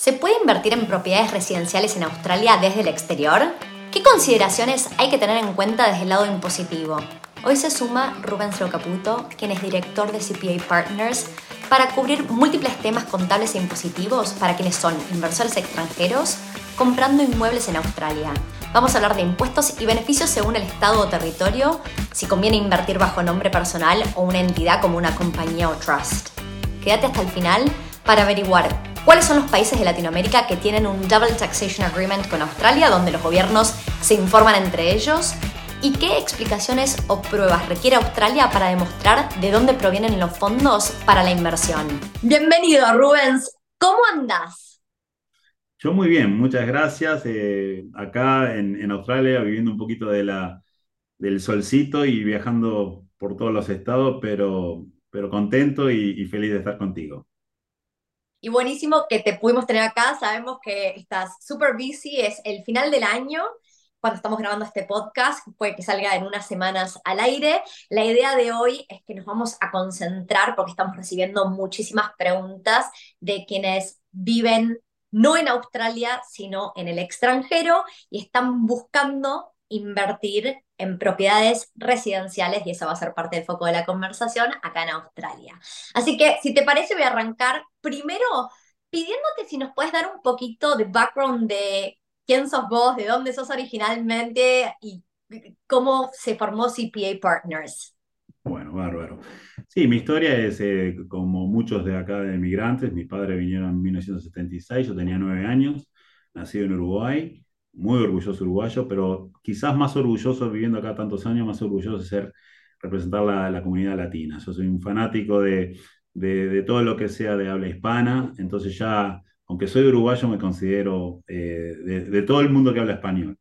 ¿Se puede invertir en propiedades residenciales en Australia desde el exterior? ¿Qué consideraciones hay que tener en cuenta desde el lado impositivo? Hoy se suma Rubens Caputo, quien es director de CPA Partners, para cubrir múltiples temas contables e impositivos para quienes son inversores extranjeros comprando inmuebles en Australia. Vamos a hablar de impuestos y beneficios según el estado o territorio, si conviene invertir bajo nombre personal o una entidad como una compañía o trust. Quédate hasta el final para averiguar ¿Cuáles son los países de Latinoamérica que tienen un Double Taxation Agreement con Australia, donde los gobiernos se informan entre ellos? ¿Y qué explicaciones o pruebas requiere Australia para demostrar de dónde provienen los fondos para la inversión? Bienvenido, Rubens. ¿Cómo andas? Yo muy bien, muchas gracias. Eh, acá en, Australia, viviendo un poquito de la, del solcito y viajando por todos los estados, pero, pero contento y feliz de estar contigo. Y buenísimo que te pudimos tener acá. Sabemos que estás súper busy, es el final del año cuando estamos grabando este podcast, puede que salga en unas semanas al aire. La idea de hoy es que nos vamos a concentrar porque estamos recibiendo muchísimas preguntas de quienes viven no en Australia, sino en el extranjero y están buscando invertir en propiedades residenciales y eso va a ser parte del foco de la conversación acá en Australia. Así que si te parece voy a arrancar primero pidiéndote si nos puedes dar un poquito de background de quién sos vos, de dónde sos originalmente y cómo se formó CPA Partners. Bueno, bárbaro. Sí, mi historia es eh, como muchos de acá de emigrantes. Mis padres vinieron en 1976, yo tenía nueve años, nacido en Uruguay muy orgulloso uruguayo, pero quizás más orgulloso viviendo acá tantos años, más orgulloso de ser representar la, la comunidad latina. Yo soy un fanático de, de, todo lo que sea de habla hispana, entonces ya, aunque soy uruguayo, me considero eh, de, todo el mundo que habla español.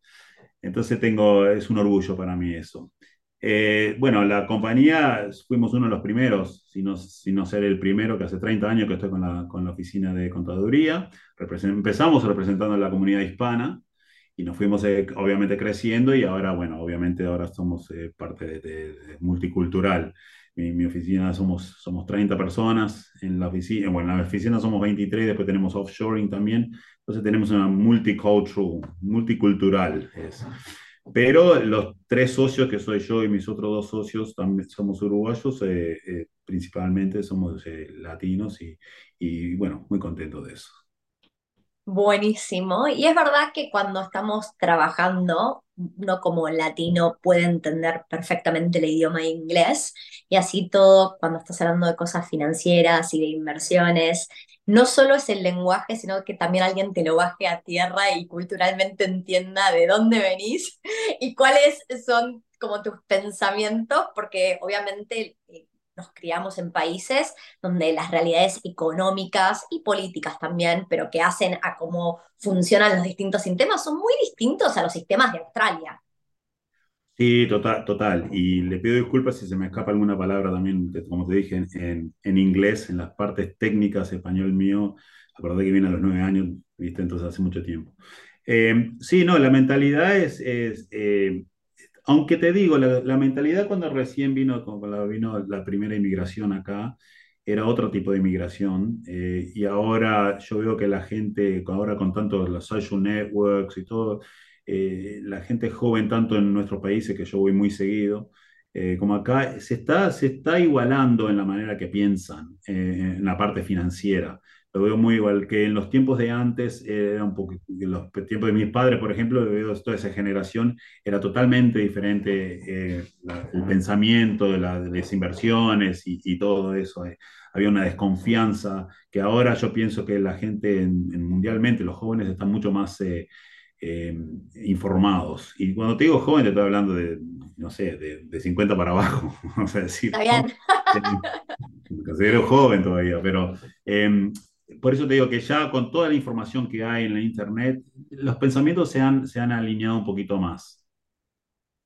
Entonces tengo, es un orgullo para mí eso. Eh, bueno, la compañía fuimos uno de los primeros, si no, si no ser el primero, que hace 30 años que estoy con la, con la oficina de contaduría. empezamos representando a la comunidad hispana, y nos fuimos eh, obviamente creciendo y ahora, bueno, obviamente ahora somos eh, parte de, multicultural. En mi oficina somos, somos 30 personas, en la oficina, bueno, en la oficina somos 23, después tenemos offshoring también, entonces tenemos una multicultural, multicultural. Es. Pero los tres socios que soy yo y mis otros dos socios también somos uruguayos, eh, principalmente somos latinos y, y bueno, muy contentos de eso. Buenísimo. Y es verdad que cuando estamos trabajando, uno como latino puede entender perfectamente el idioma inglés y así todo cuando estás hablando de cosas financieras y de inversiones, no solo es el lenguaje, sino que también alguien te lo baje a tierra y culturalmente entienda de dónde venís y cuáles son como tus pensamientos, porque obviamente eh, nos criamos en países donde las realidades económicas y políticas también, pero que hacen a cómo funcionan los distintos sistemas, son muy distintos a los sistemas de Australia. Sí, total, total. Y le pido disculpas si se me escapa alguna palabra también, como te dije, en, inglés, en las partes técnicas, español mío, acordé que viene a los nueve años, viste, entonces hace mucho tiempo. Eh, sí, no, la mentalidad es, es eh, aunque te digo, la, mentalidad cuando recién vino, cuando vino la primera inmigración acá, era otro tipo de inmigración. Eh, y ahora yo veo que la gente, ahora con tantos los social networks y todo, eh, la gente joven, tanto en nuestros países, que yo voy muy seguido, eh, como acá, se está, se está igualando en la manera que piensan, en la parte financiera lo veo muy igual que en los tiempos de antes, era un poco, en los tiempos de mis padres, por ejemplo, veo toda esa generación, era totalmente diferente eh, el pensamiento de, las inversiones y, todo eso. Eh. Había una desconfianza que ahora yo pienso que la gente mundialmente, los jóvenes están mucho más eh, informados. Y cuando te digo joven, te estoy hablando de, no sé, de, 50 para abajo. o sea, decir, Está bien. Me considero joven todavía, pero em, por eso te digo que ya con toda la información que hay en la Internet, los pensamientos se han, se han alineado un poquito más.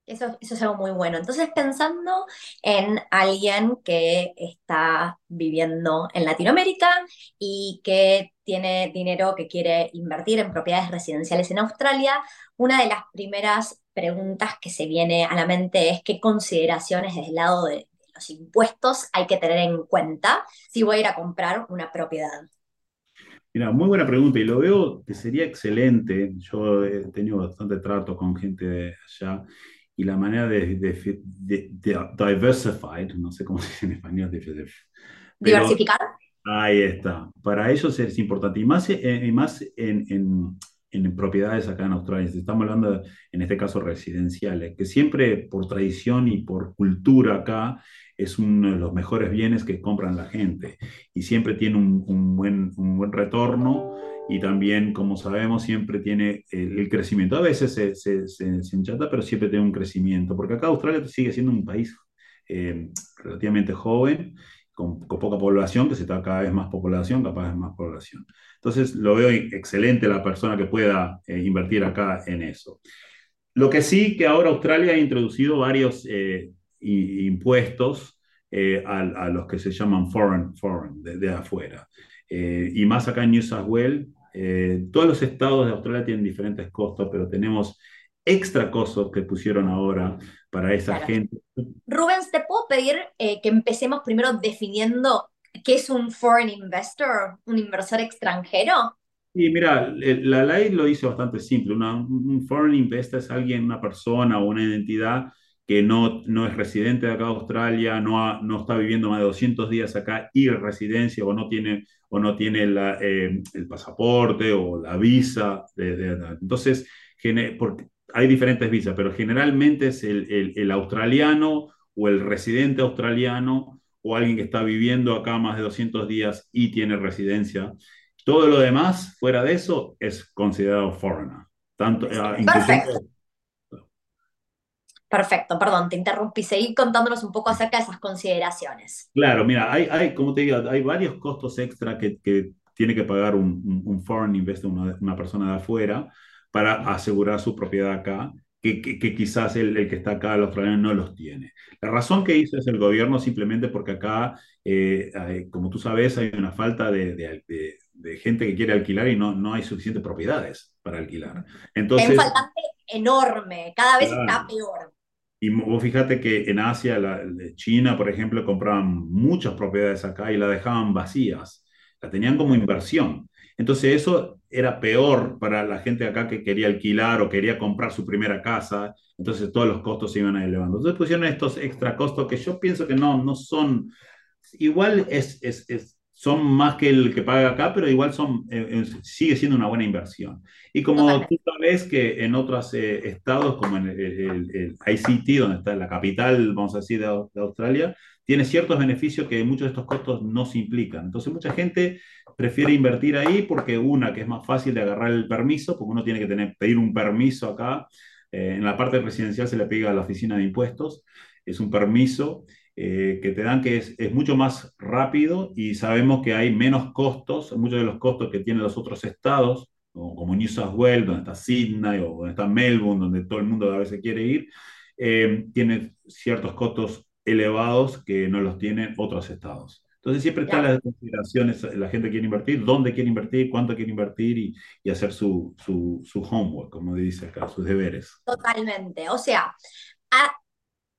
Eso, eso, es algo muy bueno. Entonces, pensando en alguien que está viviendo en Latinoamérica y que tiene dinero que quiere invertir en propiedades residenciales en Australia, una de las primeras preguntas que se viene a la mente es qué consideraciones desde el lado de los impuestos hay que tener en cuenta si voy a ir a comprar una propiedad. Mira, muy buena pregunta y lo veo que sería excelente. Yo he tenido bastante trato con gente de allá y la manera de, de, de, de diversified, no sé cómo se dice en español, pero diversificar. Ahí está. Para ellos es importante y más, eh, y más en, en, en, propiedades acá en Australia. Estamos hablando, en este caso, residenciales, que siempre por tradición y por cultura acá es uno de los mejores bienes que compran la gente y siempre tiene un, un buen, un buen retorno y también, como sabemos, siempre tiene el, crecimiento. A veces se, se, se, enchata, pero siempre tiene un crecimiento, porque acá Australia sigue siendo un país eh, relativamente joven, con, poca población, que se está cada vez más población, cada vez más población. Entonces, lo veo excelente la persona que pueda eh, invertir acá en eso. Lo que sí que ahora Australia ha introducido varios eh, impuestos eh, a, a, los que se llaman foreign, foreign de, de afuera. Eh, y más acá en New South Wales, eh, todos los estados de Australia tienen diferentes costos, pero tenemos extra costos que pusieron ahora para esa Claro. gente. Rubens, ¿te puedo pedir eh, que empecemos primero definiendo qué es un foreign investor, un inversor extranjero? Y mira, la ley lo dice bastante simple. Una- un foreign investor es alguien, una persona o una entidad que no, no es residente de acá de Australia, no, ha- no está viviendo más de 200 días acá y residencia o no tiene, o no tiene la, eh, el pasaporte o la visa. de- de- entonces, porque hay diferentes visas, pero generalmente es el, el- el australiano o el residente australiano o alguien que está viviendo acá más de 200 días y tiene residencia todo lo demás, fuera de eso, es considerado foreigner. Tanto, eh, incluyendo, Perfecto, perdón, te interrumpí. Seguí contándonos un poco acerca de esas consideraciones. claro, mira, hay, hay, como te digo, hay varios costos extra que, que tiene que pagar un, un, un foreign investor, una, una, persona de afuera, para asegurar su propiedad acá, que, que, que quizás el, el, que está acá, el australiano, no los tiene. La razón que hizo es el gobierno simplemente porque acá, eh, hay, como tú sabes, hay una falta de, de, de de gente que quiere alquilar y no, no hay suficientes propiedades para alquilar. Entonces, Hay un faltante enorme, cada vez claro. está peor. Y vos fíjate que en Asia, China, por ejemplo, compraban muchas propiedades acá y la dejaban vacías, la tenían como inversión. Entonces eso era peor para la gente acá que quería alquilar o quería comprar su primera casa, entonces todos los costos se iban elevando. Entonces pusieron estos extra costos que yo pienso que no, no son, igual es, es, es son más que el que paga acá, pero igual son, eh, sigue siendo una buena inversión. Y como Totalmente. tú sabes que en otros eh, estados, como en el, el, el, ICT, donde está la capital, vamos a decir, de, de, Australia, tiene ciertos beneficios que muchos de estos costos no se implican. Entonces mucha gente prefiere invertir ahí porque una, que es más fácil de agarrar el permiso, porque uno tiene que tener, pedir un permiso acá. Eh, en la parte residencial se le pide a la oficina de impuestos, es un permiso eh, que te dan que es, es, mucho más rápido y sabemos que hay menos costos, muchos de los costos que tienen los otros estados, como, New South Wales, donde está Sydney o donde está Melbourne, donde todo el mundo a veces quiere ir, eh, tienen ciertos costos elevados que no los tienen otros estados. Entonces siempre están las consideraciones, la gente quiere invertir, dónde quiere invertir, cuánto quiere invertir y, y hacer su, su, su, homework, como dice acá, sus deberes. Totalmente. O sea, a,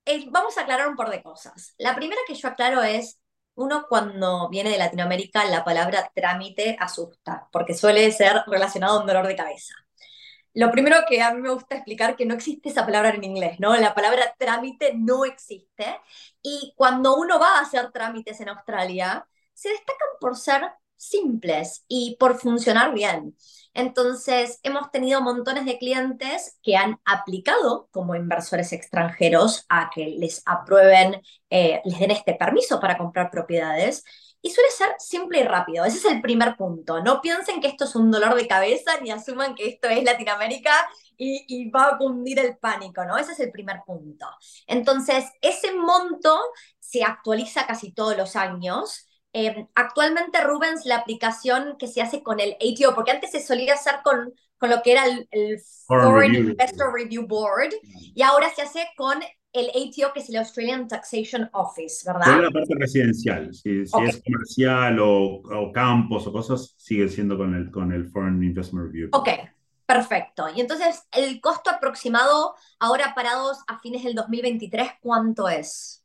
eh, vamos a aclarar un par de cosas. La primera que yo aclaro es, uno cuando viene de Latinoamérica, la palabra trámite asusta, porque suele ser relacionado a un dolor de cabeza. Lo primero que a mí me gusta explicar que no existe esa palabra en inglés, ¿no? La palabra trámite no existe. Y cuando uno va a hacer trámites en Australia, se destacan por ser simples y por funcionar bien. Entonces, hemos tenido montones de clientes que han aplicado como inversores extranjeros a que les aprueben, eh, les den este permiso para comprar propiedades. Y suele ser simple y rápido. Ese es el primer punto. No piensen que esto es un dolor de cabeza ni asuman que esto es Latinoamérica y, y va a cundir el pánico, ¿no? Ese es el primer punto. Entonces, ese monto se actualiza casi todos los años. Eh, actualmente, Rubens, la aplicación que se hace con el ATO, porque antes se solía hacer con, con lo que era el, el Foreign, Foreign Investor Review Board, y ahora se hace con el ATO, que es el Australian Taxation Office, ¿verdad? Solo la parte residencial. Si, si okay. es comercial o, o, campos o cosas, sigue siendo con el, con el Foreign Investment Review. Ok, perfecto. Y entonces, el costo aproximado, ahora parados a fines del 2023, ¿cuánto es?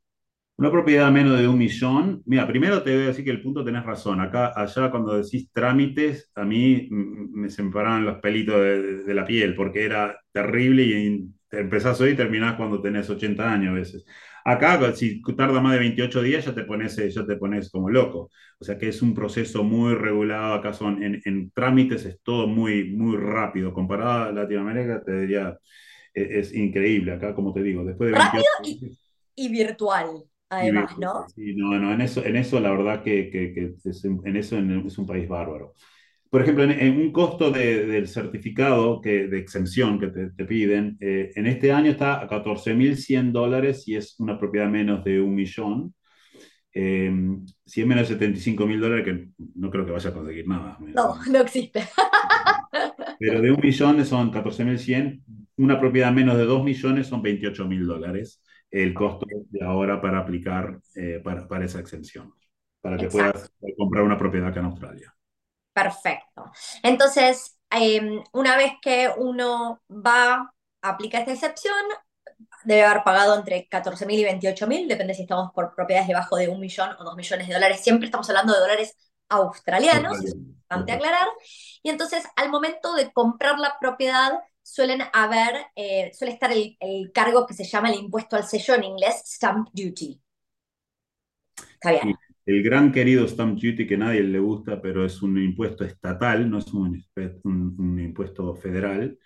Una propiedad menos de un millón. Mira, primero te voy a decir que el punto tenés razón. Acá, allá cuando decís trámites, a mí me se me paraban los pelitos de, de la piel porque era terrible y empezás hoy y terminás cuando tenés 80 años a veces. Acá, si tarda más de 28 días, ya te pones, ya te pones como loco. O sea que es un proceso muy regulado. Acá son en, en trámites, es todo muy, muy rápido. Comparado a Latinoamérica, te diría, es, es increíble. Acá, como te digo, después de 28 Rápido y, y virtual además, ¿no? Sí, no, no, en eso, en eso la verdad que, que, que es, en eso es un país bárbaro. Por ejemplo, en, un costo de, del certificado que, de exención que te, te piden, eh, en este año está a 14.100 dólares y es una propiedad menos de un millón. Eh, si es menos de 75 mil dólares, que no creo que vaya a conseguir nada. No, no existe. Pero de un millón son 14.100. Una propiedad menos de 2 millones son 28 mil dólares el costo de ahora para aplicar eh, para, para, esa exención, para que Exacto. puedas comprar una propiedad acá en Australia. Perfecto. Entonces, eh, una vez que uno va a aplicar esta excepción, debe haber pagado entre 14.000 y 28.000, depende si estamos por propiedades debajo de un millón o dos millones de dólares. Siempre estamos hablando de dólares australianos, importante aclarar. Y entonces, al momento de comprar la propiedad, suelen haber, eh, suele estar el, el, cargo que se llama el impuesto al sello en inglés, stamp duty. Está bien. El gran querido stamp duty que nadie le gusta, pero es un impuesto estatal, no es un, un, un impuesto federal.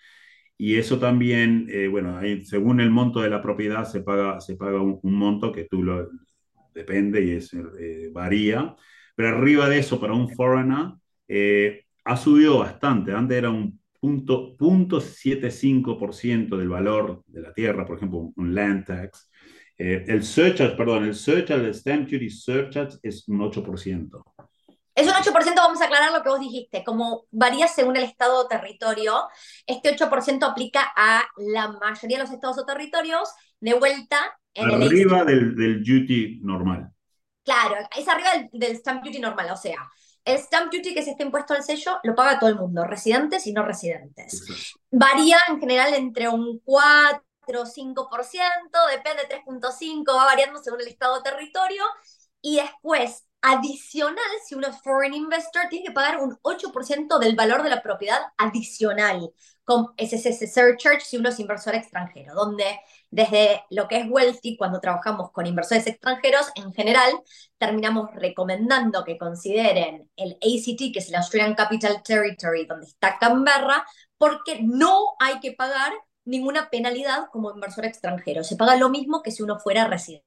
Y eso también, eh, bueno, según el monto de la propiedad se paga, se paga un, un monto que tú lo, depende y es, eh, varía. Pero arriba de eso, para un foreigner, eh, ha subido bastante. Antes era un 0.75% del valor de la tierra, por ejemplo, un land tax. Eh, el surcharge, perdón, el surcharge, el stamp duty surcharge es un 8%. Es un 8%, vamos a aclarar lo que vos dijiste, como varía según el estado o territorio, este 8% aplica a la mayoría de los estados o territorios, de vuelta en Arriba el del, del duty normal. Claro, es arriba del, del stamp duty normal, o sea, stamp duty, que es este impuesto al sello, lo paga todo el mundo, residentes y no residentes. Varía en general entre un 4 o 5%, depende, 3.5, va variando según el estado o territorio. Y después, adicional, si uno es foreign investor, tiene que pagar un 8% del valor de la propiedad adicional. Con ese surcharge si uno es inversor extranjero, donde desde lo que es Wealthy, cuando trabajamos con inversores extranjeros, en general terminamos recomendando que consideren el ACT, que es el Australian Capital Territory, donde está Canberra, porque no hay que pagar ninguna penalidad como inversor extranjero. Se paga lo mismo que si uno fuera residente.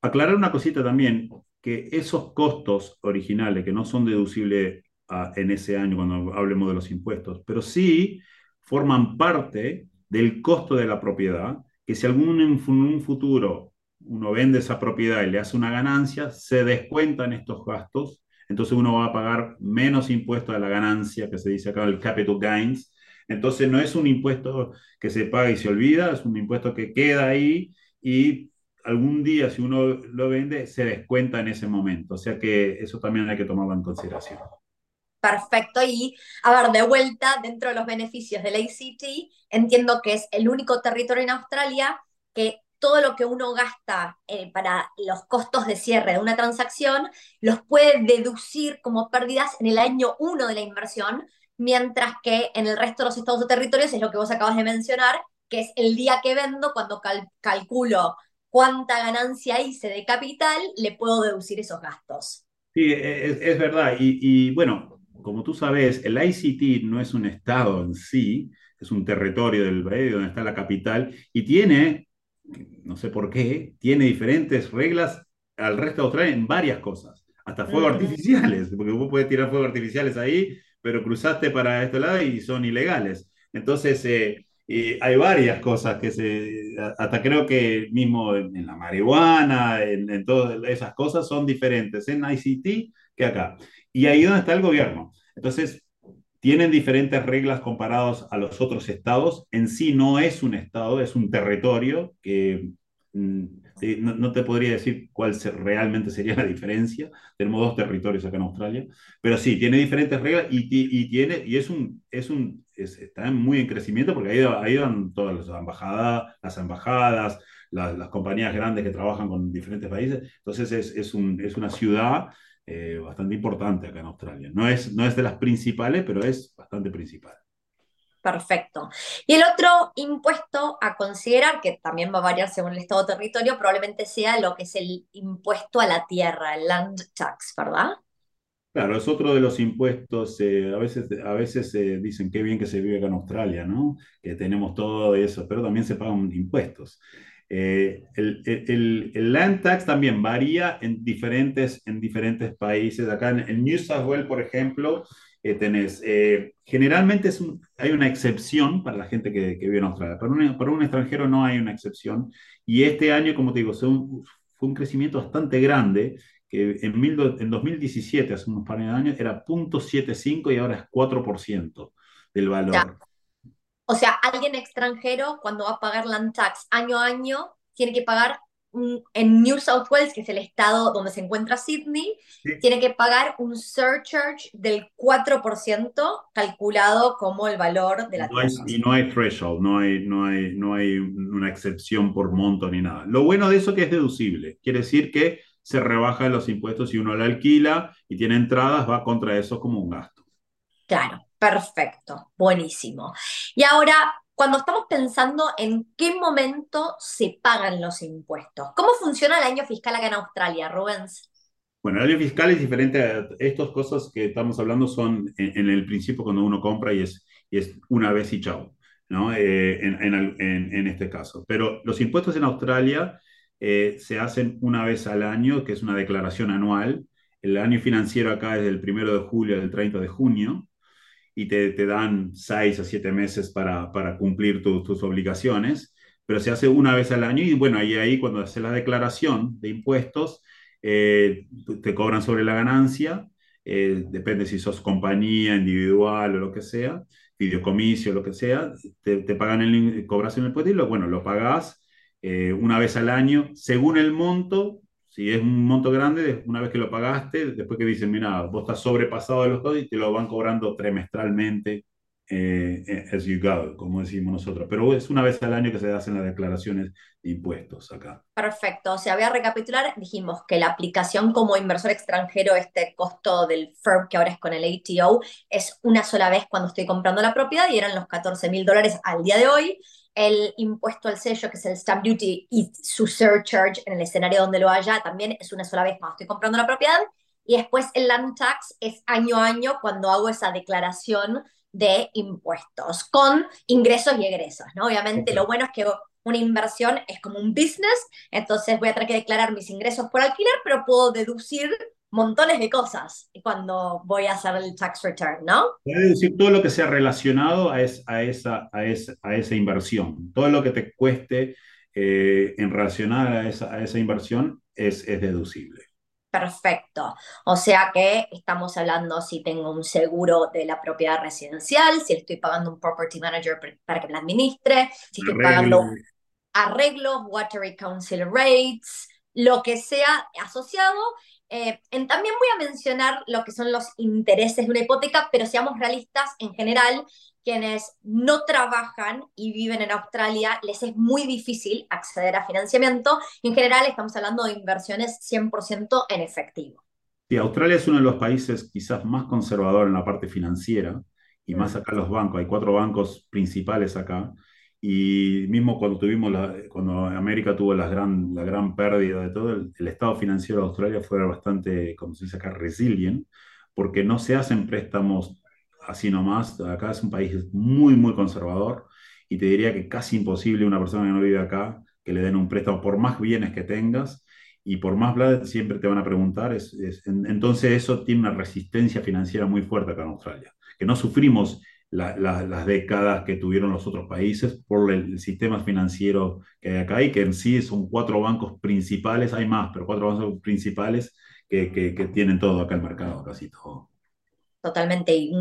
Aclarar una cosita también, que esos costos originales, que no son deducibles a, en ese año cuando hablemos de los impuestos, pero sí forman parte del costo de la propiedad, que si algún en un futuro uno vende esa propiedad y le hace una ganancia, se descuentan estos gastos, entonces uno va a pagar menos impuesto a la ganancia, que se dice acá el capital gains. Entonces no es un impuesto que se paga y se olvida, es un impuesto que queda ahí y algún día si uno lo vende se descuenta en ese momento. O sea que eso también hay que tomarlo en consideración. Perfecto. Y, a ver, de vuelta, dentro de los beneficios del ACT, entiendo que es el único territorio en Australia que todo lo que uno gasta eh, para los costos de cierre de una transacción los puede deducir como pérdidas en el año uno de la inversión, mientras que en el resto de los estados o territorios es lo que vos acabas de mencionar, que es el día que vendo, cuando cal calculo cuánta ganancia hice de capital, le puedo deducir esos gastos. Sí, es, es verdad. Y, bueno, como tú sabes, el ICT no es un estado en sí, es un territorio del país donde está la capital y tiene, no sé por qué, tiene diferentes reglas al resto de Australia en varias cosas, hasta fuegos uh -huh. artificiales, porque vos puedes tirar fuegos artificiales ahí, pero cruzaste para este lado y son ilegales. Entonces, eh, eh, hay varias cosas que se, hasta creo que mismo en, en la marihuana, en, en, todas esas cosas son diferentes en ICT que acá. Y ahí donde está el gobierno. Entonces, tienen diferentes reglas comparados a los otros estados. En sí no es un estado, es un territorio que mm, no, no, te podría decir cuál se, realmente sería la diferencia. Tenemos dos territorios acá en Australia, pero sí, tiene diferentes reglas y, y, y tiene, y es un, es un, es, está muy en crecimiento porque ahí, ahí van todas las embajadas, las embajadas, las compañías grandes que trabajan con diferentes países. Entonces es, es, un, es una ciudad eh, bastante importante acá en Australia. No es, no es de las principales, pero es bastante principal. Perfecto. Y el otro impuesto a considerar, que también va a variar según el estado territorio, probablemente sea lo que es el impuesto a la tierra, el land tax, ¿verdad? Claro, es otro de los impuestos, eh, a veces, a veces eh, dicen qué bien que se vive acá en Australia, ¿no? Que tenemos todo eso, pero también se pagan impuestos. Eh, el, el, el, land tax también varía en diferentes, en diferentes países. Acá en, en New South Wales, por ejemplo, tenés, generalmente es hay una excepción para la gente que, que vive en Australia. Para un, para un, extranjero no hay una excepción. Y este año, como te digo, fue un, fue un crecimiento bastante grande que en, mil, en 2017, hace unos par de años, era 0.75 y ahora es 4% del valor. O sea, alguien extranjero cuando va a pagar land tax año a año tiene que pagar en New South Wales, que es el estado donde se encuentra Sydney, tiene que pagar un surcharge del 4% calculado como el valor de la no y no hay threshold, no hay, no, hay, no hay una excepción por monto ni nada. Lo bueno de eso es que es deducible. Quiere decir que se rebajan los impuestos si uno la alquila y tiene entradas, va contra eso como un gasto. Claro, perfecto, buenísimo. Y ahora, cuando estamos pensando en qué momento se pagan los impuestos, ¿cómo funciona el año fiscal acá en Australia, Rubens? Bueno, el año fiscal es diferente. estas cosas que estamos hablando son en, el principio cuando uno compra y es, es una vez y chao, ¿no? Eh, en, en, este caso. Pero los impuestos en Australia eh, se hacen una vez al año, que es una declaración anual. El año financiero acá es del 1 de julio al 30 de junio y te, te dan 6 a 7 meses para, para cumplir tus obligaciones, pero se hace una vez al año y bueno, ahí, ahí cuando haces la declaración de impuestos, eh, te cobran sobre la ganancia, eh, depende si sos compañía, individual o lo que sea, videocomicio, lo que sea, te, te pagan el, cobras el impuesto y lo, bueno, lo pagás eh, una vez al año, según el monto, si es un monto grande, una vez que lo pagaste, después que dicen, mira, vos estás sobrepasado de los dos y te lo van cobrando trimestralmente eh, as you go, como decimos nosotros. Pero es una vez al año que se hacen las declaraciones de impuestos acá. Perfecto. O sea, voy a recapitular. Dijimos que la aplicación como inversor extranjero, este costo del firm que ahora es con el ATO, es una sola vez cuando estoy comprando la propiedad y eran los 14 mil dólares al día de hoy el impuesto al sello, que es el stamp duty, y su surcharge en el escenario donde lo haya, también es una sola vez cuando estoy comprando la propiedad. Y después el land tax es año a año cuando hago esa declaración de impuestos con ingresos y egresos, ¿no? Obviamente lo bueno es que una inversión es como un business, entonces voy a tener que declarar mis ingresos por alquiler, pero puedo deducir montones de cosas cuando voy a hacer el tax return, ¿no? Puedes decir todo lo que sea relacionado a, a, esa, a, esa, a esa inversión, todo lo que te cueste eh, en relacionar a esa, a esa inversión es, es deducible. Perfecto. O sea que estamos hablando si tengo un seguro de la propiedad residencial, si estoy pagando un property manager para que me la administre, si estoy pagando arreglos, water council rates, lo que sea asociado eh, también voy a mencionar lo que son los intereses de una hipoteca, pero seamos realistas, en general, quienes no trabajan y viven en Australia, les es muy difícil acceder a financiamiento. En general, estamos hablando de inversiones 100% en efectivo. Sí, Australia es uno de los países quizás más conservador en la parte financiera, y más mm. acá los bancos, hay cuatro bancos principales acá, y mismo cuando tuvimos cuando América tuvo la gran, la gran pérdida de todo, el, estado financiero de Australia fue bastante, como se dice acá, resilient, porque no se hacen préstamos así nomás. Acá es un país muy, muy conservador y te diría que casi imposible una persona que no vive acá que le den un préstamo por más bienes que tengas y por más bla, siempre te van a preguntar. Es, entonces eso tiene una resistencia financiera muy fuerte acá en Australia, que no sufrimos las décadas que tuvieron los otros países por el, sistema financiero que hay acá y que en sí son cuatro bancos principales, hay más, pero cuatro bancos principales que, que, tienen todo acá el mercado, casi todo. Totalmente, y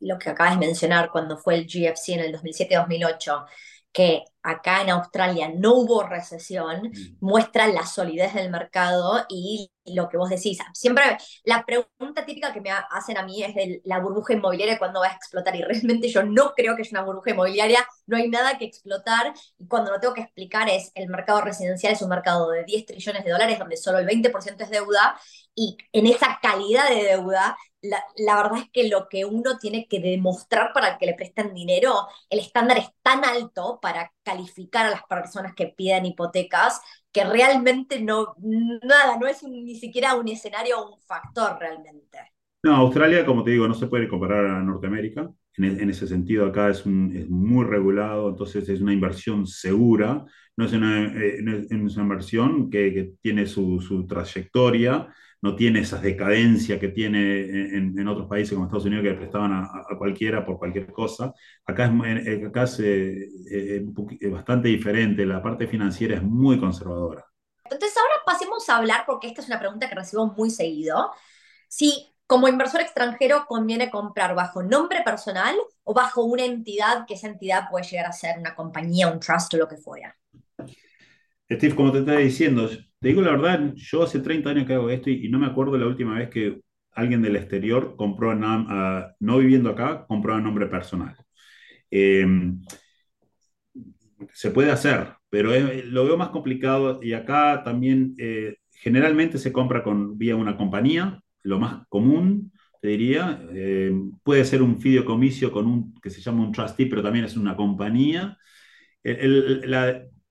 lo que acabas de mencionar cuando fue el GFC en el 2007-2008, que acá en Australia no hubo recesión, mm. muestra la solidez del mercado y lo que vos decís. Siempre la pregunta típica que me hacen a mí es de la burbuja inmobiliaria cuando va a explotar y realmente yo no creo que es una burbuja inmobiliaria, no hay nada que explotar y cuando lo tengo que explicar es el mercado residencial es un mercado de 10 trillones de dólares donde solo el 20% es deuda y en esa calidad de deuda la, verdad es que lo que uno tiene que demostrar para que le presten dinero, el estándar es tan alto para calificar a las personas que piden hipotecas que realmente no, nada, no es ni siquiera un escenario o un factor realmente. No, Australia, como te digo, no se puede comparar a Norteamérica. En, e, ese sentido, acá es, muy regulado, entonces es una inversión segura, no es una, eh, inversión que, tiene su, su trayectoria no tiene esa decadencia que tiene en, otros países como Estados Unidos que prestaban a, cualquiera por cualquier cosa. Acá es, acá eh, es, bastante diferente, la parte financiera es muy conservadora. Entonces ahora pasemos a hablar, porque esta es una pregunta que recibo muy seguido, si como inversor extranjero conviene comprar bajo nombre personal o bajo una entidad, que esa entidad puede llegar a ser una compañía, un trust o lo que fuera. Steve, como te estaba diciendo, te digo la verdad, yo hace 30 años que hago esto y, no me acuerdo la última vez que alguien del exterior compró, no viviendo acá, compró a nombre personal. Em, se puede hacer, pero lo veo más complicado y acá también eh, generalmente se compra con, vía una compañía, lo más común, te diría. Em, puede ser un fideicomiso con un que se llama un trustee, pero también es una compañía.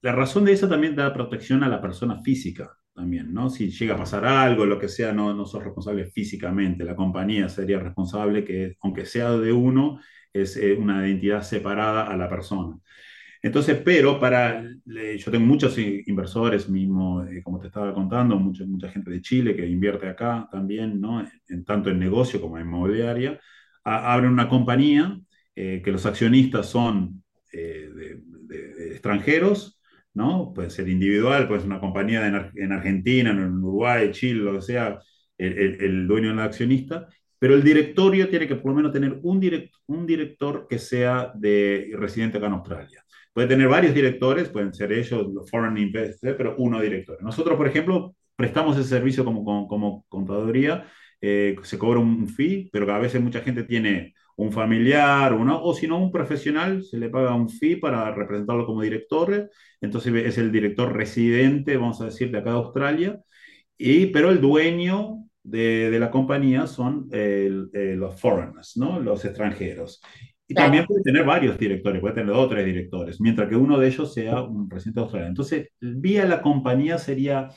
La razón de eso también da protección a la persona física también, ¿no? Si llega a pasar algo, lo que sea, no, no sos responsable físicamente. La compañía sería responsable que, aunque sea de uno, es eh, una identidad separada a la persona. Entonces, pero para, yo tengo muchos inversores mismo, eh, como te estaba contando, mucha, mucha gente de Chile que invierte acá también, ¿no? En, tanto en negocio como en inmobiliaria, abren una compañía eh, que los accionistas son extranjeros ¿no? Puede ser individual, puede ser una compañía en, Argentina, en Uruguay, Chile, lo que sea, el, dueño es el accionista, pero el directorio tiene que por lo menos tener un, un director que sea de residente acá en Australia. Puede tener varios directores, pueden ser ellos, los foreign investors, pero uno director. Nosotros, por ejemplo, prestamos ese servicio como, como, contaduría, eh, se cobra un fee, pero a veces mucha gente tiene un familiar o si no un profesional, se le paga un fee para representarlo como director, entonces es el director residente, vamos a decir, de acá de Australia, y, pero el dueño de, de la compañía son eh, los foreigners, ¿no? los extranjeros. Y también puede tener varios directores, puede tener dos o tres directores, mientras que uno de ellos sea un residente de Australia. Entonces, vía la compañía sería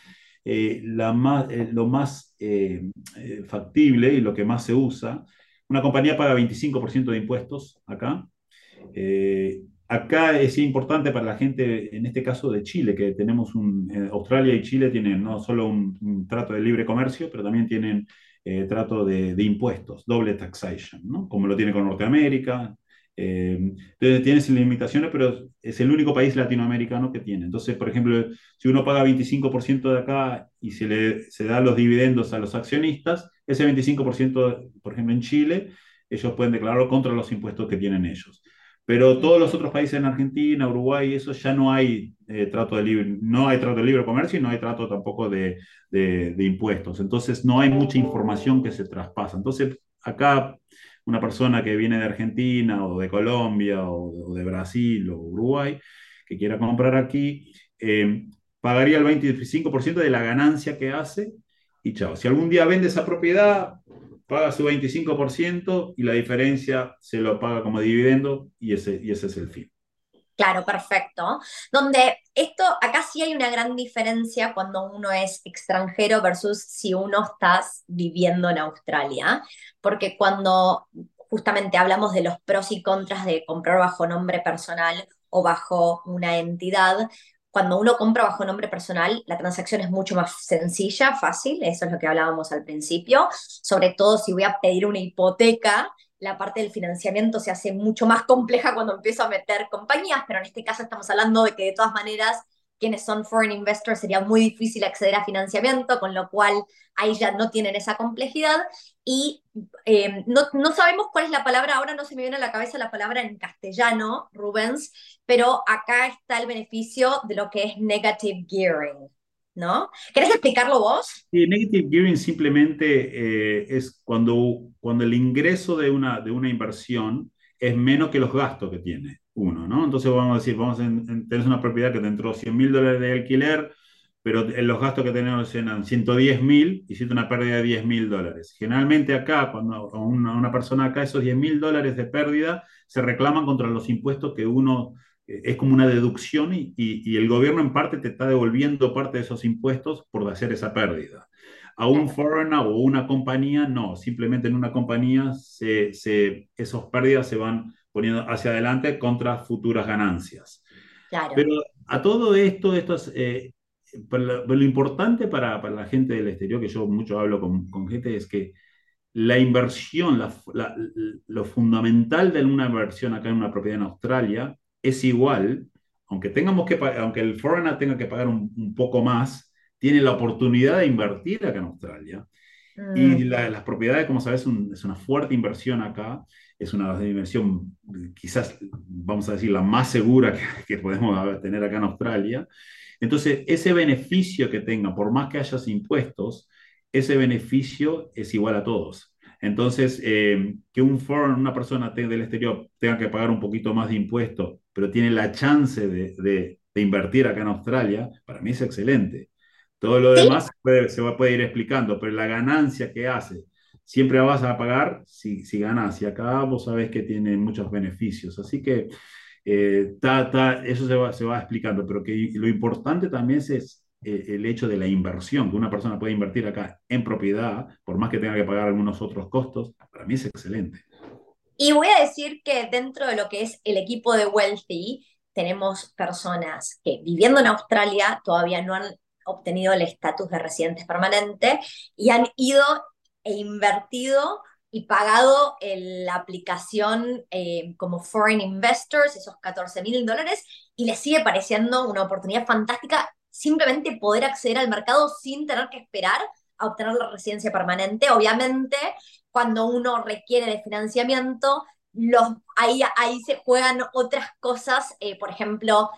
eh, la más, eh, lo más factible y lo que más se usa. Una compañía paga 25% de impuestos acá. Eh, acá es importante para la gente, en este caso de Chile, que tenemos un, eh, Australia y Chile tienen no solo un, trato de libre comercio, pero también tienen eh, trato de, impuestos, doble taxation, ¿no? como lo tiene con Norteamérica. Entonces tiene sus limitaciones, pero es el único país latinoamericano que tiene. Entonces, por ejemplo, si uno paga 25% de acá y se le se da los dividendos a los accionistas, ese 25%, por ejemplo, en Chile, ellos pueden declararlo contra los impuestos que tienen ellos. Pero todos los otros países en Argentina, Uruguay, eso ya no hay eh, trato de libre, no hay trato de libre comercio y no hay trato tampoco de, de, impuestos. Entonces no hay mucha información que se traspasa. Entonces acá una persona que viene de Argentina o de Colombia o, de Brasil o Uruguay que quiera comprar aquí, eh, pagaría el 25% de la ganancia que hace y chao. Si algún día vende esa propiedad, paga su 25% y la diferencia se lo paga como dividendo y ese, y ese es el fin. Claro, perfecto. Donde esto, acá sí hay una gran diferencia cuando uno es extranjero versus si uno está viviendo en Australia, porque cuando justamente hablamos de los pros y contras de comprar bajo nombre personal o bajo una entidad, cuando uno compra bajo nombre personal, la transacción es mucho más sencilla, fácil, eso es lo que hablábamos al principio, sobre todo si voy a pedir una hipoteca, la parte del financiamiento se hace mucho más compleja cuando empiezo a meter compañías, pero en este caso estamos hablando de que de todas maneras quienes son foreign investors sería muy difícil acceder a financiamiento, con lo cual ahí ya no tienen esa complejidad. Y eh, no, no, sabemos cuál es la palabra, ahora no se me viene a la cabeza la palabra en castellano, Rubens, pero acá está el beneficio de lo que es negative gearing. ¿No? ¿Querés explicarlo vos? Sí, negative gearing simplemente eh, es cuando, cuando el ingreso de una, de una inversión es menos que los gastos que tiene uno, ¿no? Entonces vamos a decir, vamos a tener una propiedad que te entró 100 mil dólares de alquiler, pero los gastos que tenemos eran 110 mil, hiciste una pérdida de 10 mil dólares. Generalmente acá, cuando una, una persona acá, esos 10 mil dólares de pérdida se reclaman contra los impuestos que uno, es como una deducción y, y, el gobierno en parte te está devolviendo parte de esos impuestos por hacer esa pérdida. A un foreigner o una compañía, no, simplemente en una compañía se, se, esos pérdidas se van poniendo hacia adelante contra futuras ganancias. Claro. Pero a todo esto, esto es, eh, lo, importante para, para, la gente del exterior, que yo mucho hablo con, con gente, es que la inversión, la, lo fundamental de una inversión acá en una propiedad en Australia es igual, aunque, tengamos que, aunque el foreigner tenga que pagar un, un poco más, tiene la oportunidad de invertir acá en Australia. Y mm. las propiedades, como sabes, es una fuerte inversión acá. Es una inversión, quizás, vamos a decir, la más segura que, que, podemos tener acá en Australia. Entonces, ese beneficio que tenga, por más que hayas impuestos, ese beneficio es igual a todos. Entonces, eh, que un foreign, una persona del exterior tenga que pagar un poquito más de impuestos, pero tiene la chance de, de, de invertir acá en Australia, para mí es excelente. Todo lo demás se, puede, se puede ir explicando, pero la ganancia que hace, siempre vas a pagar si, si ganas. Y acá vos sabés que tiene muchos beneficios. Así que eh, eso se va, se va explicando, pero que lo importante también es eh, el hecho de la inversión, que una persona puede invertir acá en propiedad, por más que tenga que pagar algunos otros costos, para mí es excelente. Y voy a decir que dentro de lo que es el equipo de Wealthy, tenemos personas que viviendo en Australia todavía no han obtenido el estatus de residentes permanentes y han ido e invertido y pagado la aplicación eh, como foreign investors, esos 14 mil dólares, y les sigue pareciendo una oportunidad fantástica simplemente poder acceder al mercado sin tener que esperar a obtener la residencia permanente. Obviamente, cuando uno requiere de financiamiento, los, ahí, ahí se juegan otras cosas, eh, por ejemplo,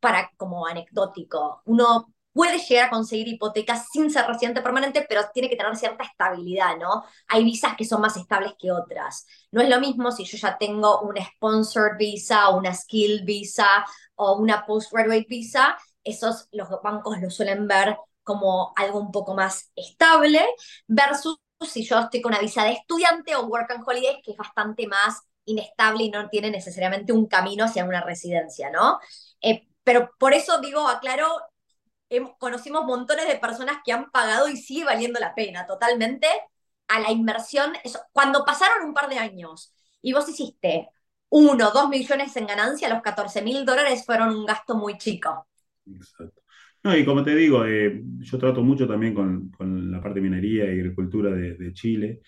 para como anecdótico, uno puede llegar a conseguir hipotecas sin ser residente permanente, pero tiene que tener cierta estabilidad, ¿no? Hay visas que son más estables que otras. No es lo mismo si yo ya tengo una sponsored visa, una skill visa o una postgraduate visa, esos los bancos lo suelen ver como algo un poco más estable, versus si yo estoy con una visa de estudiante o work and holidays, que es bastante más inestable y no tiene necesariamente un camino hacia una residencia, ¿no? Eh, pero por eso digo, aclaro, conocimos montones de personas que han pagado y sigue valiendo la pena totalmente a la inversión. Cuando pasaron un par de años y vos hiciste uno, dos millones en ganancia, los 14 mil dólares fueron un gasto muy chico. Exacto. No, y como te digo, eh, yo trato mucho también con, con, la parte de minería y agricultura de, de Chile,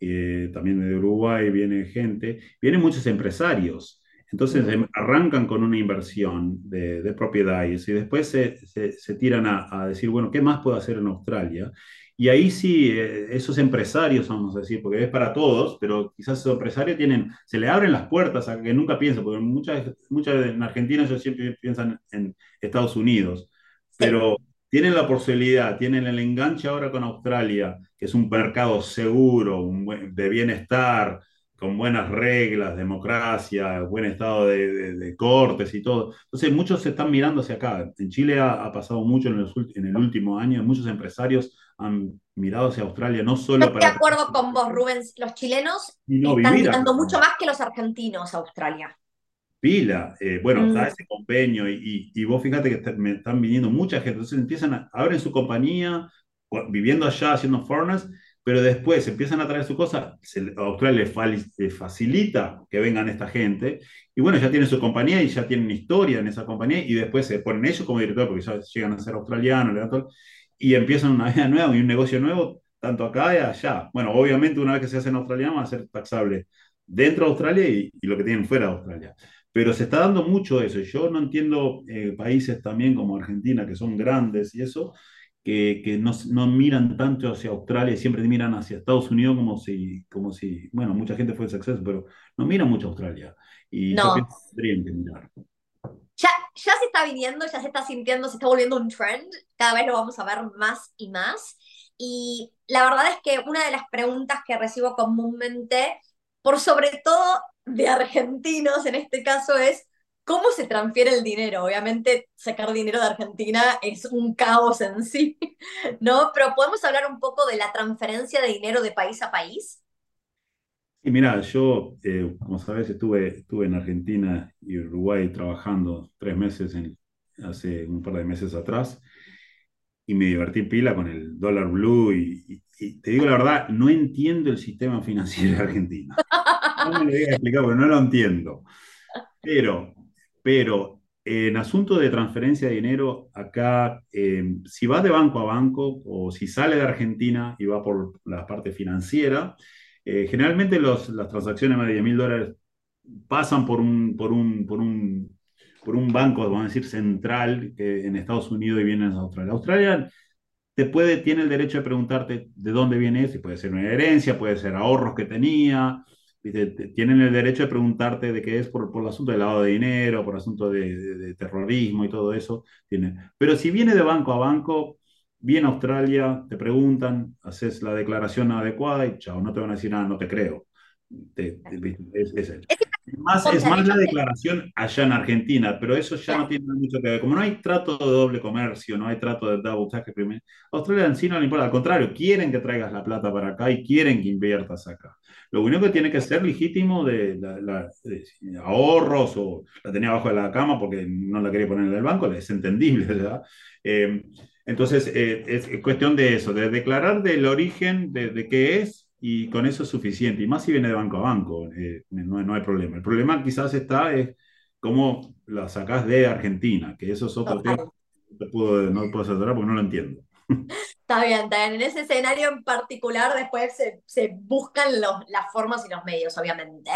eh, también de Uruguay viene gente, vienen muchos empresarios. Entonces arrancan con una inversión de, de propiedades y después se, se, tiran a, a, decir, bueno, ¿qué más puedo hacer en Australia? Y ahí sí, eh, esos empresarios, vamos a decir, porque es para todos, pero quizás esos empresarios tienen, se le abren las puertas a que nunca piensen, porque muchas, muchas en Argentina ellos siempre piensan en Estados Unidos, pero tienen la posibilidad, tienen el enganche ahora con Australia, que es un mercado seguro, un de bienestar, con buenas reglas, democracia, buen estado de, de, cortes y todo. Entonces, muchos se están mirando hacia acá. En Chile ha, ha pasado mucho en, los, en, el último año, muchos empresarios han mirado hacia Australia, no solo Estoy para... de acuerdo con vos, Rubén, los chilenos no, están mirando mucho más que los argentinos a Australia. Pila, eh, bueno, mm. está ese convenio y, y, y, vos fíjate que me están viniendo mucha gente, entonces empiezan a, abren su compañía, viviendo allá, haciendo foreigners, pero después empiezan a traer su cosa, a Australia le, facilita que vengan esta gente, y bueno, ya tienen su compañía y ya tienen historia en esa compañía, y después se ponen ellos como director, porque ya llegan a ser australianos, y empiezan una vida nueva y un negocio nuevo, tanto acá y allá. Bueno, obviamente una vez que se hacen australianos va a ser taxable dentro de Australia y, y lo que tienen fuera de Australia. Pero se está dando mucho eso. Yo no entiendo eh, países también como Argentina, que son grandes y eso, que, que no, no, miran tanto hacia Australia y siempre miran hacia Estados Unidos como si, como si bueno, mucha gente fue suceso, pero no miran mucho a Australia. Y no. yo tendrían que mirar. Ya, ya se está viniendo, ya se está sintiendo, se está volviendo un trend, cada vez lo vamos a ver más y más. Y la verdad es que una de las preguntas que recibo comúnmente, por sobre todo de argentinos en este caso, es ¿cómo se transfiere el dinero? Obviamente sacar dinero de Argentina es un caos en sí, ¿no? Pero podemos hablar un poco de la transferencia de dinero de país a país. Y mira, yo, eh, como sabes, estuve, estuve en Argentina y Uruguay trabajando tres meses en, hace un par de meses atrás y me divertí pila con el dólar blue y, te digo la verdad, no entiendo el sistema financiero de No me lo digas explicar no lo entiendo. Pero, pero en asunto de transferencia de dinero, acá, eh, si va de banco a banco o si sale de Argentina y va por la parte financiera, eh, generalmente los, las transacciones más de 10 mil dólares pasan por un, por, un, por, un, por un banco, vamos a decir, central que en Estados Unidos y vienen a Australia. Australia te puede, tiene el derecho de preguntarte de dónde viene eso, puede ser una herencia, puede ser ahorros que tenía, tienen el derecho de preguntarte de qué es por, por el asunto del lavado de dinero, por el asunto de, de, terrorismo y todo eso. Tiene. Pero si viene de banco a banco, viene a Australia, te preguntan, haces la declaración adecuada y chao, no te van a decir nada, no te creo. Te, es, es, es, más, es más la declaración allá en Argentina, pero eso ya no tiene mucho que ver. Como no hay trato de doble comercio, no hay trato de double tax Australia en sí no le importa, al contrario, quieren que traigas la plata para acá y quieren que inviertas acá. Lo único que tiene que ser legítimo de, la, ahorros o la tenía abajo de la cama porque no la quería poner en el banco, es entendible, ¿verdad? Eh, entonces, eh, es, cuestión de eso, de declarar del origen de, de, qué es y con eso es suficiente. Y más si viene de banco a banco, eh, no, no, hay problema. El problema quizás está es cómo la sacás de Argentina, que eso es otro tema. No puedo, no puedo asesorar porque no lo entiendo. Está bien, está bien. En ese escenario en particular después se, se buscan los, las formas y los medios, obviamente.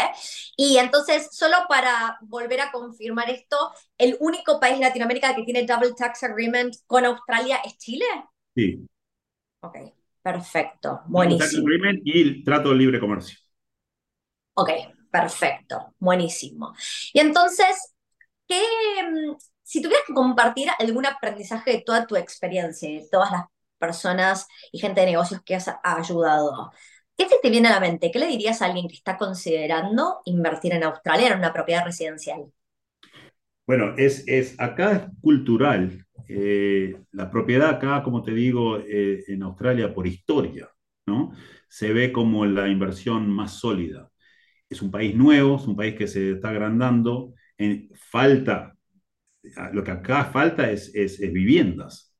Y entonces, solo para volver a confirmar esto, ¿el único país de Latinoamérica que tiene Double Tax Agreement con Australia es Chile? Sí. Ok, perfecto. Buenísimo. Tax Agreement y el Trato de Libre Comercio. Ok, perfecto. Buenísimo. Y entonces, ¿qué, si tuvieras que compartir algún aprendizaje de toda tu experiencia, de todas las personas y gente de negocios que has ayudado, ¿qué te viene a la mente? ¿Qué le dirías a alguien que está considerando invertir en Australia en una propiedad residencial? Bueno, es, es acá es cultural. Eh, la propiedad acá, como te digo, eh, en Australia por historia, ¿no? Se ve como la inversión más sólida. Es un país nuevo, es un país que se está agrandando. En, falta lo que acá falta es, es, viviendas.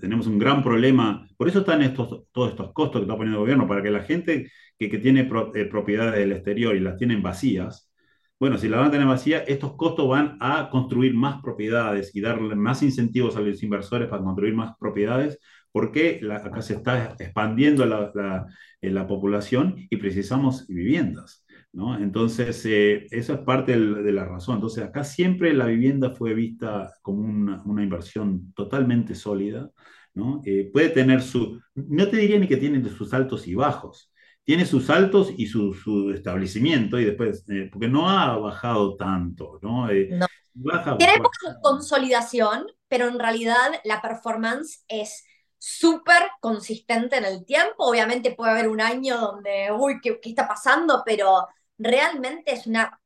Tenemos un gran problema, por eso están estos, todos estos costos que está poniendo el gobierno, para que la gente que, que tiene eh, propiedades del exterior y las tienen vacías, bueno, si las van a tener vacías, estos costos van a construir más propiedades y darle más incentivos a los inversores para construir más propiedades, porque acá se está expandiendo la, la, la población y precisamos viviendas. Entonces, eh, eso es parte de la razón. Entonces, acá siempre la vivienda fue vista como una, inversión totalmente sólida, ¿no? Eh, puede tener su, no te diría ni que tiene sus altos y bajos, tiene sus altos y su, establecimiento, y después, eh, porque no ha bajado tanto, ¿no? Tenemos consolidación, pero en realidad la performance es súper consistente en el tiempo. Obviamente puede haber un año donde, uy, ¿qué, qué está pasando? Pero realmente es una,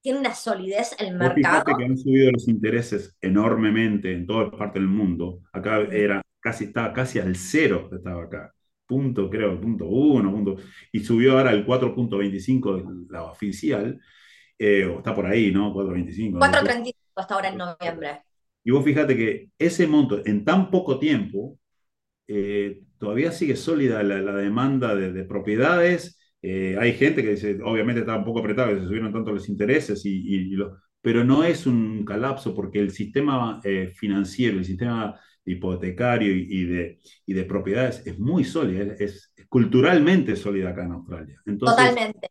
tiene una solidez el mercado. Fíjate que han subido los intereses enormemente en todas partes del mundo. Acá era casi, estaba casi al cero, estaba acá. Punto, creo, punto uno, punto. Y subió ahora el 4.25, la oficial. Eh, está por ahí, ¿no? 4.25. 4.35 hasta ahora en noviembre. Y vos fíjate que ese monto, en tan poco tiempo, eh, todavía sigue sólida la, la demanda de, de propiedades eh, hay gente que dice, obviamente está un poco apretado, que se subieron tanto los intereses, y, pero no es un colapso porque el sistema eh, financiero, el sistema hipotecario y, de, y de propiedades es muy sólido, es, culturalmente sólido acá en Australia. Totalmente.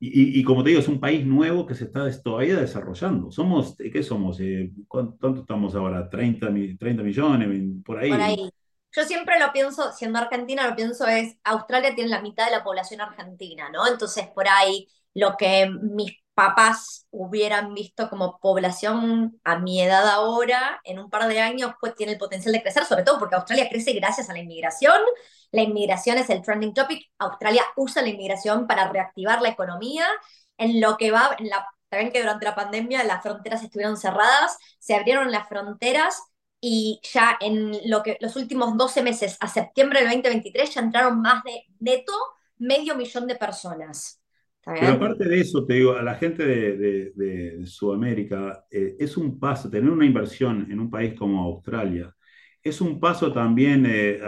Y, y, como te digo, es un país nuevo que se está todavía desarrollando. Somos, ¿qué somos? Eh, ¿Cuánto estamos ahora? ¿30, 30 millones? Por ahí. Por ahí. Yo siempre lo pienso, siendo argentina, lo pienso es, Australia tiene la mitad de la población argentina, ¿no? Entonces, por ahí, lo que mis papás hubieran visto como población a mi edad ahora, en un par de años, pues tiene el potencial de crecer, sobre todo porque Australia crece gracias a la inmigración. La inmigración es el trending topic. Australia usa la inmigración para reactivar la economía. En lo que va, en la, también que durante la pandemia las fronteras estuvieron cerradas, se abrieron las fronteras y ya en lo que, los últimos 12 meses, a septiembre del 2023, ya entraron más de neto medio millón de personas. Pero aparte de eso, te digo, a la gente de, Sudamérica, eh, es un paso, tener una inversión en un país como Australia, es un paso también, eh,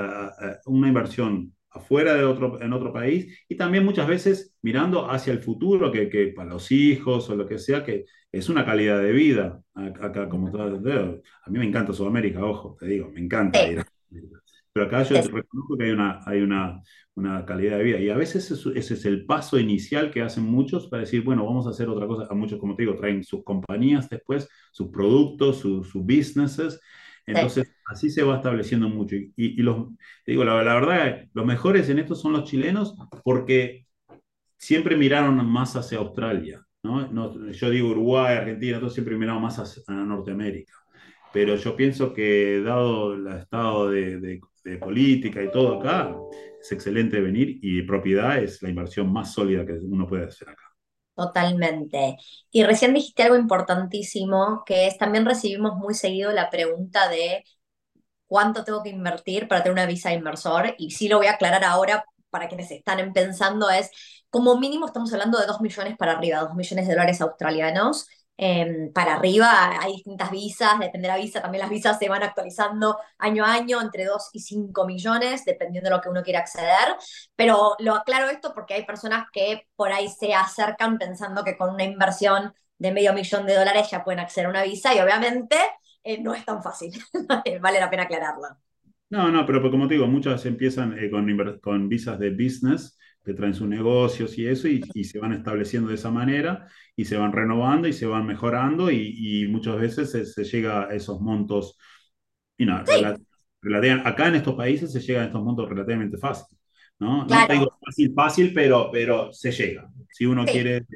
una inversión afuera de otro, en otro país y también muchas veces mirando hacia el futuro, que, que para los hijos o lo que sea, que es una calidad de vida acá, como todo. A mí me encanta Sudamérica, ojo, te digo, me encanta ir a pero acá yo reconozco que hay, una, hay una, una, calidad de vida. Y a veces ese es el paso inicial que hacen muchos para decir, bueno, vamos a hacer otra cosa. A muchos, como te digo, traen sus compañías después, sus productos, sus businesses. Entonces, así se va estableciendo mucho. Y, los, digo, la, verdad, los mejores en esto son los chilenos porque siempre miraron más hacia Australia. ¿no? yo digo Uruguay, Argentina, todos siempre miraron más hacia, Norteamérica. Pero yo pienso que dado el estado de política y todo acá, es excelente venir y propiedad es la inversión más sólida que uno puede hacer acá. Totalmente. Y recién dijiste algo importantísimo, que es también recibimos muy seguido la pregunta de cuánto tengo que invertir para tener una visa de inversor. Y sí lo voy a aclarar ahora para quienes están pensando, es como mínimo estamos hablando de 2 millones para arriba, 2 millones de dólares australianos. Em, para arriba hay distintas visas, depende de la visa, también las visas se van actualizando año a año entre 2 y 5 millones, dependiendo de lo que uno quiera acceder, pero lo aclaro esto porque hay personas que por ahí se acercan pensando que con una inversión de medio millón de dólares ya pueden acceder a una visa y obviamente eh, no es tan fácil, vale la pena aclararlo. No, no, pero como te digo, muchas empiezan eh, con visas de business que traen sus negocios y eso, y, se van estableciendo de esa manera, y se van renovando y se van mejorando, y, muchas veces se, llega a esos montos, y no, acá en estos países se llega a estos montos relativamente fácil. ¿no? No digo fácil, fácil, pero, pero se llega. Si uno quiere,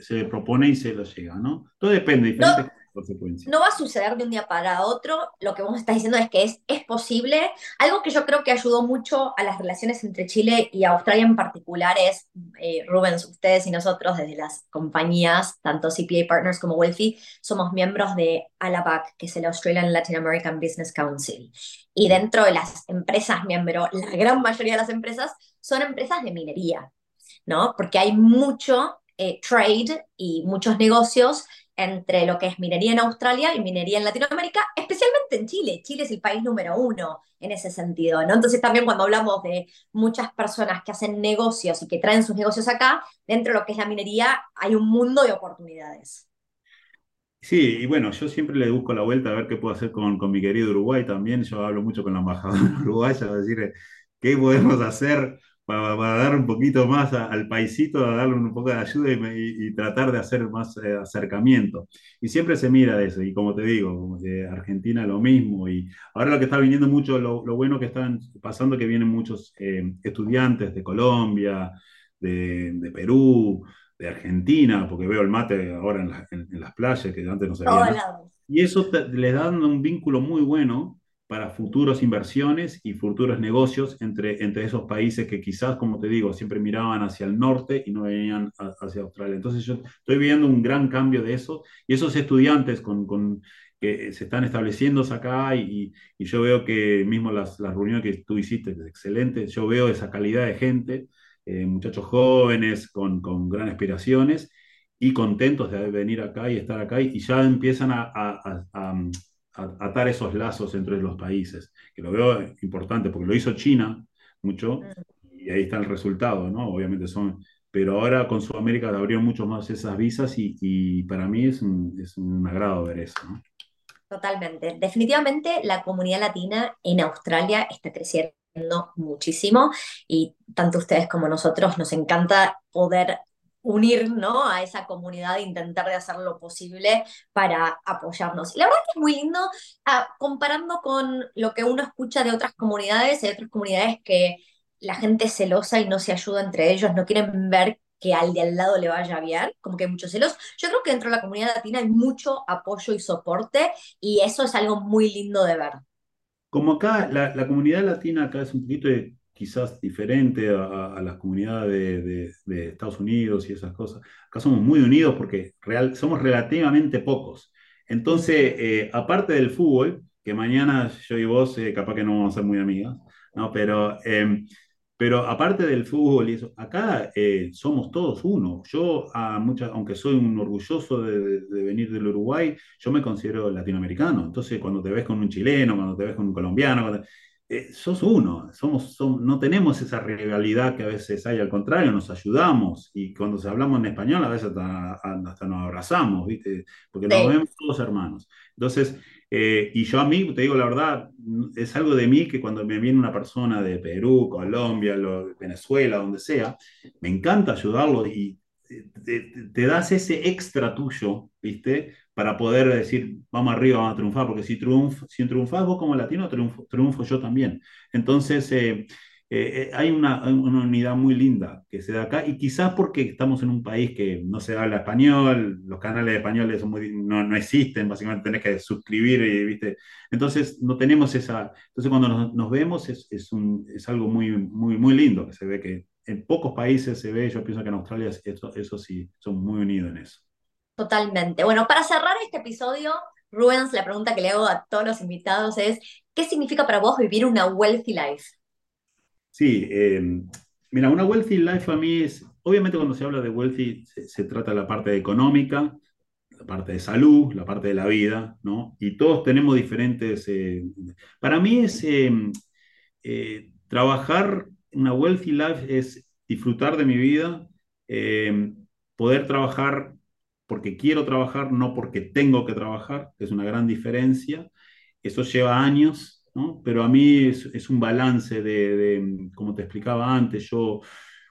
se, propone y se lo llega, ¿no? Todo depende, diferentes no va a suceder de un día para otro. Lo que vos estás diciendo es que es, es posible. Algo que yo creo que ayudó mucho a las relaciones entre Chile y Australia en particular es, eh, Rubens, ustedes y nosotros desde las compañías, tanto CPA Partners como Wealthy, somos miembros de ALAPAC, que es el Australian Latin American Business Council. Y dentro de las empresas miembro, la gran mayoría de las empresas son empresas de minería, ¿no? Porque hay mucho eh, trade y muchos negocios entre lo que es minería en Australia y minería en Latinoamérica, especialmente en Chile. Chile es el país número uno en ese sentido, ¿no? Entonces también cuando hablamos de muchas personas que hacen negocios y que traen sus negocios acá, dentro de lo que es la minería hay un mundo de oportunidades. Sí, y bueno, yo siempre le busco la vuelta a ver qué puedo hacer con, con mi querido Uruguay también. Yo hablo mucho con la embajadora uruguaya, a decir qué podemos hacer para, dar un poquito más al paisito, a darle un poco de ayuda y, tratar de hacer más eh, acercamiento. Y siempre se mira de eso, y como te digo, de Argentina lo mismo, y ahora lo que está viniendo mucho, lo, bueno que están pasando, que vienen muchos eh, estudiantes de Colombia, de, Perú, de Argentina, porque veo el mate ahora en, las playas, que antes no se veía. Y eso les da un vínculo muy bueno para futuras inversiones y futuros negocios entre, entre esos países que quizás, como te digo, siempre miraban hacia el norte y no venían hacia Australia. Entonces yo estoy viendo un gran cambio de eso y esos estudiantes con, con que se están estableciendo acá y, y, yo veo que mismo las, las, reuniones que tú hiciste es excelente, yo veo esa calidad de gente, eh, muchachos jóvenes con, con grandes aspiraciones y contentos de venir acá y estar acá y, ya empiezan a, a atar esos lazos entre los países, que lo veo importante porque lo hizo China mucho mm. y ahí está el resultado, ¿no? Obviamente son, pero ahora con Sudamérica abrió mucho más esas visas y, para mí es un, es un, agrado ver eso, ¿no? Totalmente. Definitivamente la comunidad latina en Australia está creciendo muchísimo y tanto ustedes como nosotros nos encanta poder unir ¿no? a esa comunidad e intentar de hacer lo posible para apoyarnos. Y la verdad que es muy lindo, ah, comparando con lo que uno escucha de otras comunidades, hay otras comunidades que la gente es celosa y no se ayuda entre ellos, no quieren ver que al de al lado le vaya bien, como que hay muchos celos. Yo creo que dentro de la comunidad latina hay mucho apoyo y soporte y eso es algo muy lindo de ver. Como acá, la, la comunidad latina acá es un poquito de quizás diferente a, las comunidades de, Estados Unidos y esas cosas. Acá somos muy unidos porque real, somos relativamente pocos. Entonces, eh, aparte del fútbol, que mañana yo y vos eh, capaz que no vamos a ser muy amigas, ¿no? pero, em, pero aparte del fútbol y eso, acá eh, somos todos uno. Yo, a muchas, aunque soy un orgulloso de, de, venir del Uruguay, yo me considero latinoamericano. Entonces, cuando te ves con un chileno, cuando te ves con un colombiano, eh, sos uno, somos, no tenemos esa rivalidad que a veces hay, al contrario, nos ayudamos y cuando se hablamos en español a veces hasta, nos abrazamos, ¿viste? Porque nos vemos todos hermanos. Entonces, eh, y yo a mí, te digo la verdad, es algo de mí que cuando me viene una persona de Perú, Colombia, Venezuela, donde sea, me encanta ayudarlo y te, das ese extra tuyo, ¿viste? Para poder decir, vamos arriba, vamos a triunfar, porque si, triunf, si triunfás vos como latino, triunfo, triunfo yo también. Entonces, eh, eh, hay una, una, unidad muy linda que se da acá, y quizás porque estamos en un país que no se habla español, los canales españoles son muy, no, no, existen, básicamente tenés que suscribir, y, ¿viste? Entonces, no tenemos esa... Entonces, cuando nos, nos vemos es, es, un, es algo muy, muy, muy lindo, que se ve que en pocos países se ve, yo pienso que en Australia eso, eso sí, son muy unidos en eso. Totalmente. Bueno, para cerrar este episodio, Rubens, la pregunta que le hago a todos los invitados es, ¿qué significa para vos vivir una wealthy life? Sí, eh, mira, una wealthy life a mí es, obviamente cuando se habla de wealthy se, trata de la parte económica, la parte de salud, la parte de la vida, ¿no? Y todos tenemos diferentes... Eh, para mí es eh, trabajar una wealthy life es disfrutar de mi vida, poder trabajar porque quiero trabajar, no porque tengo que trabajar, es una gran diferencia. Eso lleva años, ¿no? pero a mí es, un balance de, como te explicaba antes, yo,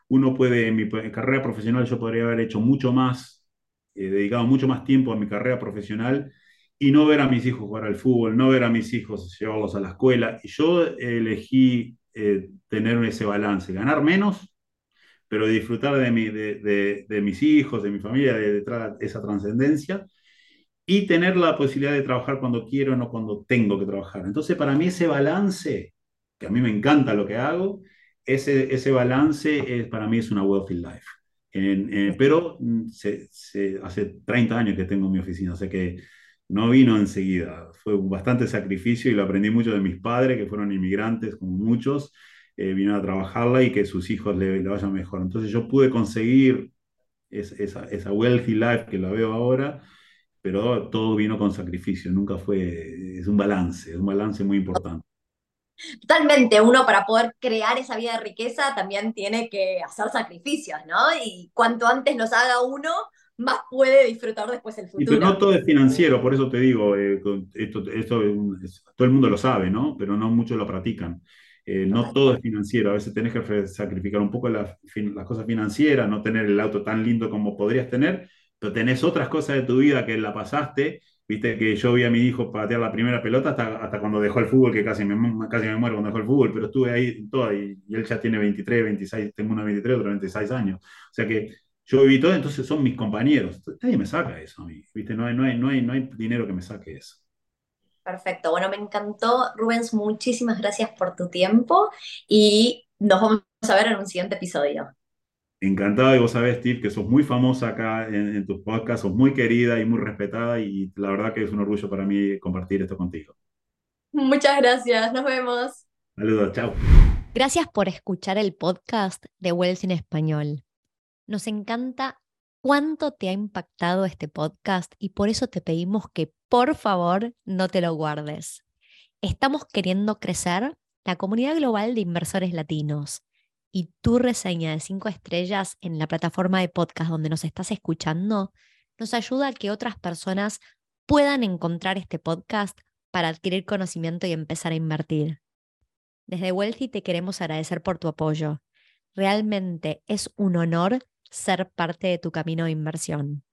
uno puede, en mi carrera profesional yo podría haber hecho mucho más, eh, dedicado mucho más tiempo a mi carrera profesional y no ver a mis hijos jugar al fútbol, no ver a mis hijos llevarlos a la escuela. Y yo elegí eh, tener ese balance, ganar menos, pero disfrutar de, mi, de, de, mis hijos, de mi familia, de, esa trascendencia, y tener la posibilidad de trabajar cuando quiero, no cuando tengo que trabajar. Entonces, para mí ese balance, que a mí me encanta lo que hago, ese, ese balance es, para mí es una wealthy life. En, pero mm, se, se, hace 30 años que tengo mi oficina, o sea que no vino enseguida, fue bastante sacrificio y lo aprendí mucho de mis padres, que fueron inmigrantes como muchos, eh, vinieron a trabajarla y que sus hijos le, vayan mejor. Entonces yo pude conseguir esa, esa, wealthy life que la veo ahora, pero todo vino con sacrificio, nunca fue, es un balance, es un balance muy importante. Totalmente, uno para poder crear esa vida de riqueza también tiene que hacer sacrificios, ¿no? Y cuanto antes los haga uno, más puede disfrutar después el futuro. pero no todo es financiero, por eso te digo, eh, esto, esto todo el mundo lo sabe, ¿no? Pero no muchos lo practican. Eh, no todo es financiero, a veces tenés que sacrificar un poco las, las cosas financieras, no tener el auto tan lindo como podrías tener, pero tenés otras cosas de tu vida que la pasaste. Viste que yo vi a mi hijo patear la primera pelota hasta, hasta cuando dejó el fútbol, que casi me, casi me muero cuando dejó el fútbol, pero estuve ahí toda y, y él ya tiene 23, 26, tengo una 23, otro 26 años. O sea que yo viví todo, entonces son mis compañeros. Nadie me saca eso a mí, ¿viste? No hay, no hay, no hay, no hay dinero que me saque eso. Perfecto, bueno, me encantó, Rubens, muchísimas gracias por tu tiempo y nos vamos a ver en un siguiente episodio. Encantado, y vos sabés, Steve, que sos muy famosa acá en, en tus podcasts, sos muy querida y muy respetada, y la verdad que es un orgullo para mí compartir esto contigo. Muchas gracias, nos vemos. Saludos, chao. Gracias por escuchar el podcast de Wells en Español. Nos encanta cuánto te ha impactado este podcast y por eso te pedimos que por favor no te lo guardes. Estamos queriendo crecer la comunidad global de inversores latinos y tu reseña de cinco estrellas en la plataforma de podcast donde nos estás escuchando nos ayuda a que otras personas puedan encontrar este podcast para adquirir conocimiento y empezar a invertir. Desde Wealthy te queremos agradecer por tu apoyo realmente es un honor ser parte de tu camino de inversión.